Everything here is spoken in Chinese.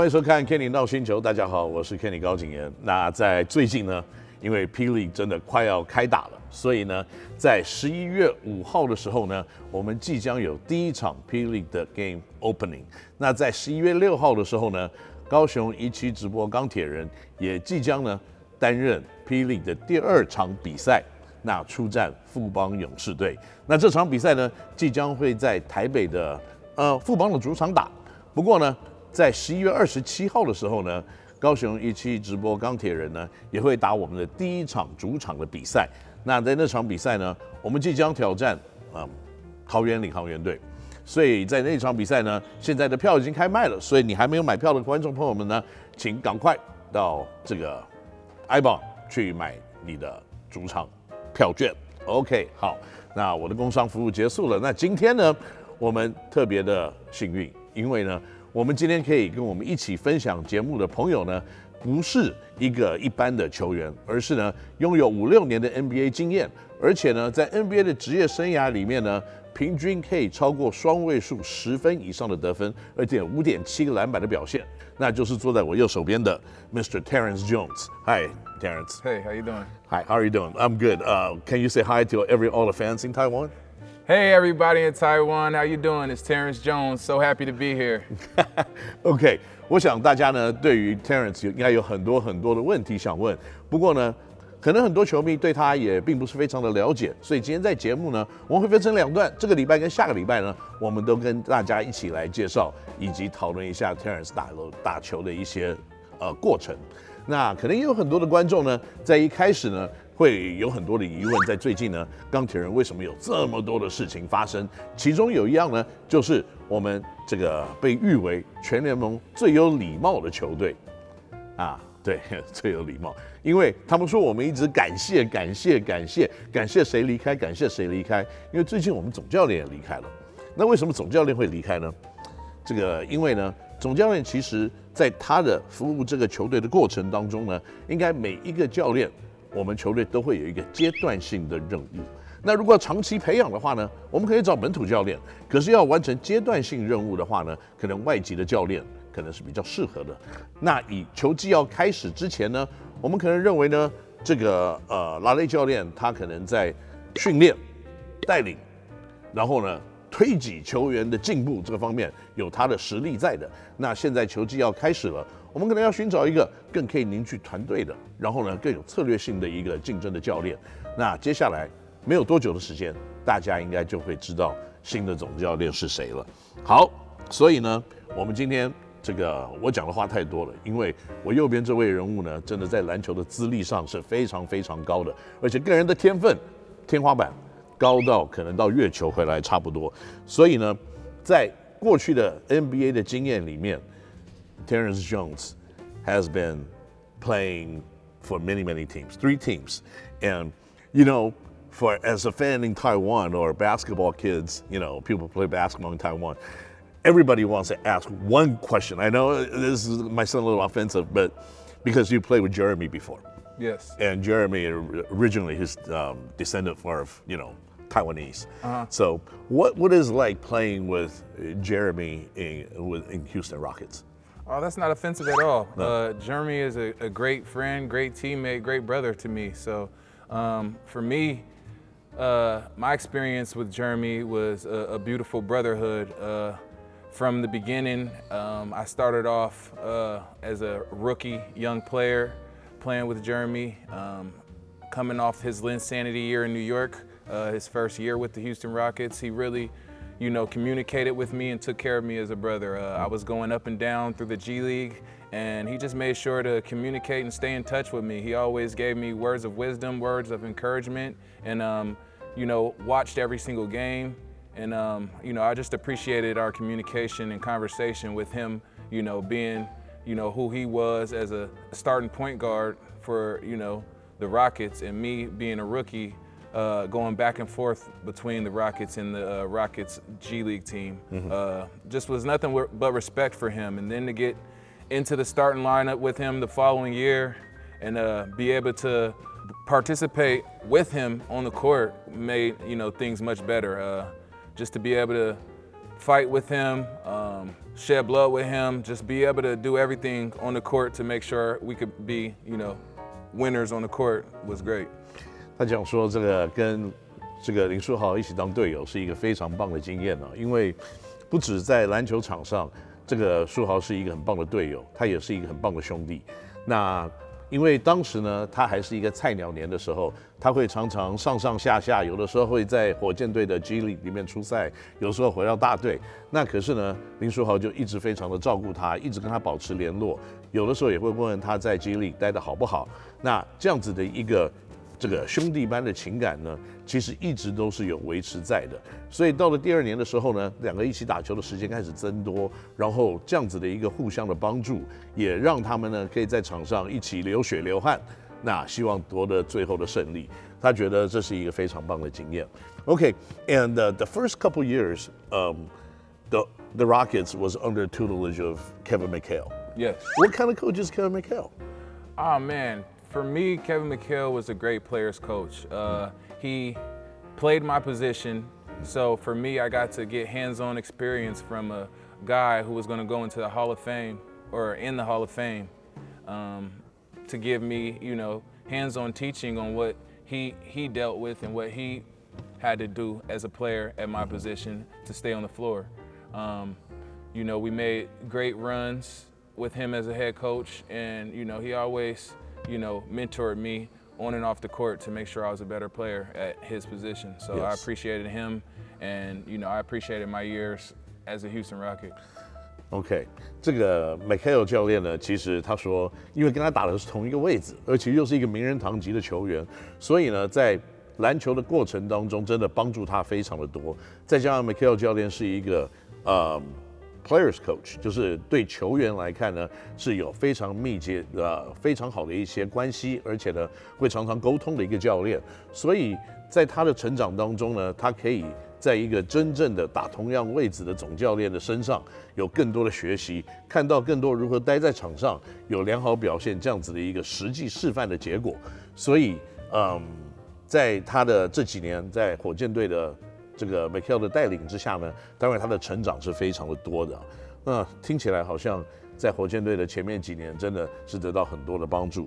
欢迎收看《Kenny 闹星球》，大家好，我是 Kenny 高景炎。那在最近呢，因为 P. League 真的快要开打了，所以呢，在十一月五号的时候呢，我们即将有第一场 P. League 的 Game Opening。那在十一月六号的时候呢，高雄一期直播钢铁人也即将呢担任 P. League 的第二场比赛，那出战富邦勇士队。那这场比赛呢，即将会在台北的呃富邦的主场打。不过呢，在十一月二十七号的时候呢，高雄一期直播钢铁人呢也会打我们的第一场主场的比赛。那在那场比赛呢，我们即将挑战啊桃园领航员队。所以在那场比赛呢，现在的票已经开卖了，所以你还没有买票的观众朋友们呢，请赶快到这个 ibon 去买你的主场票券。OK，好，那我的工商服务结束了。那今天呢，我们特别的幸运，因为呢。我们今天可以跟我们一起分享节目的朋友呢，不是一个一般的球员，而是呢拥有五六年的 NBA 经验，而且呢在 NBA 的职业生涯里面呢，平均可以超过双位数十分以上的得分，而且五点七个篮板的表现，那就是坐在我右手边的 Mr. Terrence Jones。Hi, Terrence. Hey, how you doing? Hi, how are you doing? I'm good. Uh, can you say hi to every all the fans in Taiwan? Hey everybody in Taiwan, how you doing? It's Terrence Jones. So happy to be here. OK，我想大家呢对于 Terrence 应该有很多很多的问题想问，不过呢，可能很多球迷对他也并不是非常的了解，所以今天在节目呢，我们会分成两段，这个礼拜跟下个礼拜呢，我们都跟大家一起来介绍以及讨论一下 Terrence 打打球的一些呃过程。那可能也有很多的观众呢，在一开始呢。会有很多的疑问，在最近呢，钢铁人为什么有这么多的事情发生？其中有一样呢，就是我们这个被誉为全联盟最有礼貌的球队啊，对，最有礼貌，因为他们说我们一直感谢、感谢、感谢、感谢谁离开，感谢谁离开，因为最近我们总教练也离开了。那为什么总教练会离开呢？这个因为呢，总教练其实在他的服务这个球队的过程当中呢，应该每一个教练。我们球队都会有一个阶段性的任务。那如果长期培养的话呢，我们可以找本土教练。可是要完成阶段性任务的话呢，可能外籍的教练可能是比较适合的。那以球季要开始之前呢，我们可能认为呢，这个呃拉雷教练他可能在训练、带领，然后呢推挤球员的进步这个方面有他的实力在的。那现在球季要开始了。我们可能要寻找一个更可以凝聚团队的，然后呢更有策略性的一个竞争的教练。那接下来没有多久的时间，大家应该就会知道新的总教练是谁了。好，所以呢，我们今天这个我讲的话太多了，因为我右边这位人物呢，真的在篮球的资历上是非常非常高的，而且个人的天分天花板高到可能到月球回来差不多。所以呢，在过去的 NBA 的经验里面。Terrence Jones has been playing for many, many teams, three teams. And, you know, for as a fan in Taiwan or basketball kids, you know, people play basketball in Taiwan, everybody wants to ask one question. I know this is my son a little offensive, but because you played with Jeremy before. Yes. And Jeremy originally his um, descendant for, you know, Taiwanese. Uh-huh. So what what is like playing with Jeremy in, with, in Houston Rockets? Oh, that's not offensive at all. No. Uh, Jeremy is a, a, great friend, great teammate, great brother to me. So um, for me, uh, my experience with Jeremy was a, a beautiful brotherhood. Uh, from the beginning, um, I started off uh, as a rookie young player playing with Jeremy, um, coming off his Linsanity year in New York, uh, his first year with the Houston Rockets. He really you know, communicated with me and took care of me as a brother. Uh, I was going up and down through the G League, and he just made sure to communicate and stay in touch with me. He always gave me words of wisdom, words of encouragement, and, um, you know, watched every single game. And, um, you know, I just appreciated our communication and conversation with him, you know, being, you know, who he was as a starting point guard for, you know, the Rockets and me being a rookie uh, going back and forth between the Rockets and the uh, Rockets G League team. Mm-hmm. Uh, just was nothing but respect for him. And then to get into the starting lineup with him the following year and uh, be able to participate with him on the court made you know things much better. Uh, just to be able to fight with him, um, shed blood with him, just be able to do everything on the court to make sure we could be, you know, winners on the court was great. 他讲说，这个跟这个林书豪一起当队友是一个非常棒的经验呢、啊，因为不止在篮球场上，这个书豪是一个很棒的队友，他也是一个很棒的兄弟。那因为当时呢，他还是一个菜鸟年的时候，他会常常上上下下，有的时候会在火箭队的 G l 里面出赛，有时候回到大队。那可是呢，林书豪就一直非常的照顾他，一直跟他保持联络，有的时候也会问问他在 G l 待得好不好。那这样子的一个。这个兄弟般的情感呢，其实一直都是有维持在的。所以到了第二年的时候呢，两个一起打球的时间开始增多，然后这样子的一个互相的帮助，也让他们呢可以在场上一起流血流汗。那希望夺得最后的胜利，他觉得这是一个非常棒的经验。OK，and、okay, the first couple years, um, the the Rockets was under tutelage of Kevin McHale. Yes. What kind of coach is Kevin McHale? Oh man. For me, Kevin McHale was a great players coach. Uh, he played my position, so for me, I got to get hands-on experience from a guy who was going to go into the Hall of Fame or in the Hall of Fame um, to give me, you know, hands-on teaching on what he he dealt with and what he had to do as a player at my position to stay on the floor. Um, you know, we made great runs with him as a head coach, and you know, he always you know, mentored me on and off the court to make sure I was a better player at his position. So yes. I appreciated him, and you know, I appreciated my years as a Houston Rocket. OK，这个 McHale 教练呢，其实他说，因为跟他打的是同一个位置，而且又是一个名人堂级的球员，所以呢，在篮球的过程当中，真的帮助他非常的多。再加上 McHale 教练是一个，呃。 Players coach 就是对球员来看呢，是有非常密切的、非常好的一些关系，而且呢会常常沟通的一个教练。所以在他的成长当中呢，他可以在一个真正的打同样位置的总教练的身上有更多的学习，看到更多如何待在场上有良好表现这样子的一个实际示范的结果。所以，嗯，在他的这几年在火箭队的。这个 McHale 的带领之下呢，当然他的成长是非常的多的。那听起来好像在火箭队的前面几年真的是得到很多的帮助。